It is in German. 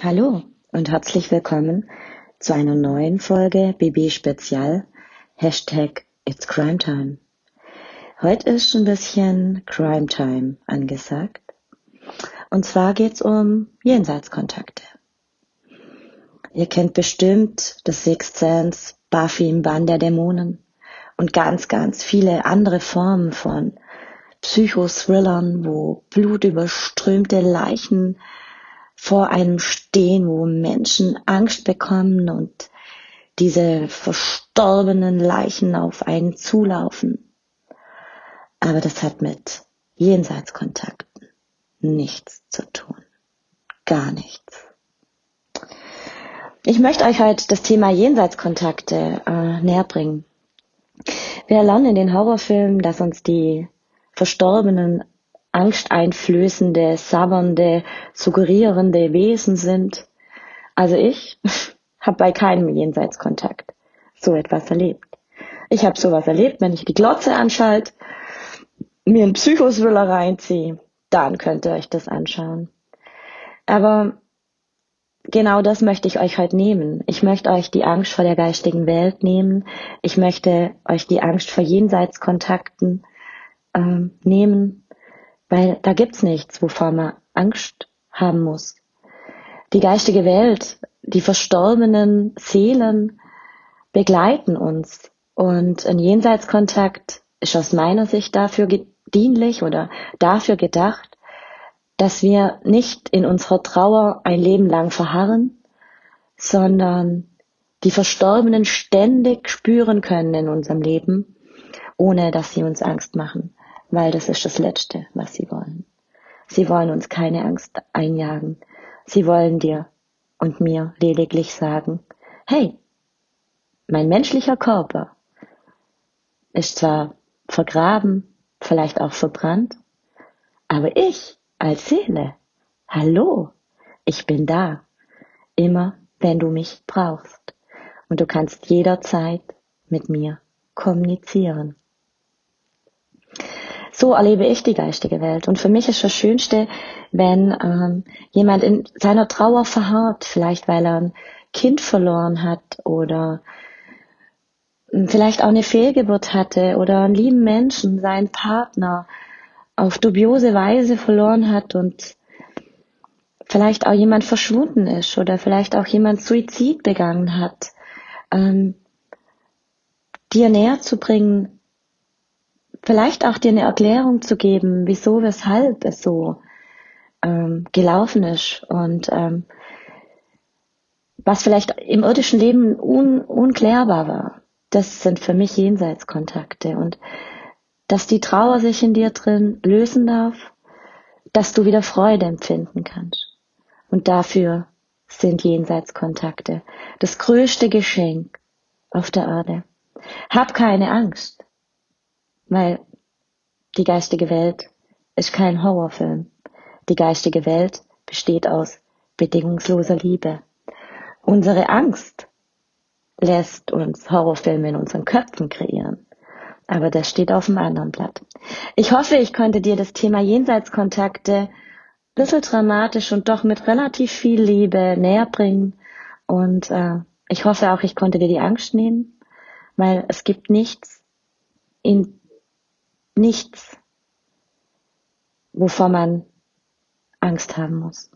Hallo und herzlich willkommen zu einer neuen Folge BB Spezial. Hashtag It's Crime Time. Heute ist ein bisschen Crime Time angesagt. Und zwar geht's um Jenseitskontakte. Ihr kennt bestimmt das Sixth Sense, Buffy im Bann der Dämonen und ganz, ganz viele andere Formen von Psychothrillern, wo blutüberströmte Leichen vor einem stehen, wo Menschen Angst bekommen und diese verstorbenen Leichen auf einen zulaufen. Aber das hat mit Jenseitskontakten nichts zu tun. Gar nichts. Ich möchte euch heute das Thema Jenseitskontakte äh, näher bringen. Wir lernen in den Horrorfilmen, dass uns die Verstorbenen angsteinflößende, sabbernde, suggerierende Wesen sind. Also ich habe bei keinem Jenseitskontakt so etwas erlebt. Ich habe sowas erlebt, wenn ich die Glotze anschalte, mir einen Psychoswiller reinziehe, dann könnt ihr euch das anschauen. Aber genau das möchte ich euch heute nehmen. Ich möchte euch die Angst vor der geistigen Welt nehmen. Ich möchte euch die Angst vor Jenseitskontakten ähm, nehmen weil da gibt's nichts, wovor man Angst haben muss. Die geistige Welt, die verstorbenen Seelen begleiten uns. Und ein Jenseitskontakt ist aus meiner Sicht dafür dienlich oder dafür gedacht, dass wir nicht in unserer Trauer ein Leben lang verharren, sondern die Verstorbenen ständig spüren können in unserem Leben, ohne dass sie uns Angst machen weil das ist das Letzte, was sie wollen. Sie wollen uns keine Angst einjagen. Sie wollen dir und mir lediglich sagen, hey, mein menschlicher Körper ist zwar vergraben, vielleicht auch verbrannt, aber ich als Seele, hallo, ich bin da, immer wenn du mich brauchst. Und du kannst jederzeit mit mir kommunizieren. So erlebe ich die geistige Welt. Und für mich ist das Schönste, wenn ähm, jemand in seiner Trauer verharrt, vielleicht weil er ein Kind verloren hat oder hm, vielleicht auch eine Fehlgeburt hatte oder einen lieben Menschen, seinen Partner auf dubiose Weise verloren hat und vielleicht auch jemand verschwunden ist oder vielleicht auch jemand Suizid begangen hat, ähm, dir näher zu bringen, vielleicht auch dir eine Erklärung zu geben, wieso, weshalb es so ähm, gelaufen ist und ähm, was vielleicht im irdischen Leben un unklärbar war. Das sind für mich Jenseitskontakte und dass die Trauer sich in dir drin lösen darf, dass du wieder Freude empfinden kannst. Und dafür sind Jenseitskontakte das größte Geschenk auf der Erde. Hab keine Angst. Weil die geistige Welt ist kein Horrorfilm. Die geistige Welt besteht aus bedingungsloser Liebe. Unsere Angst lässt uns Horrorfilme in unseren Köpfen kreieren. Aber das steht auf dem anderen Blatt. Ich hoffe, ich konnte dir das Thema Jenseitskontakte bisschen dramatisch und doch mit relativ viel Liebe näher bringen. Und äh, ich hoffe auch, ich konnte dir die Angst nehmen, weil es gibt nichts in nichts, wovor man Angst haben muss.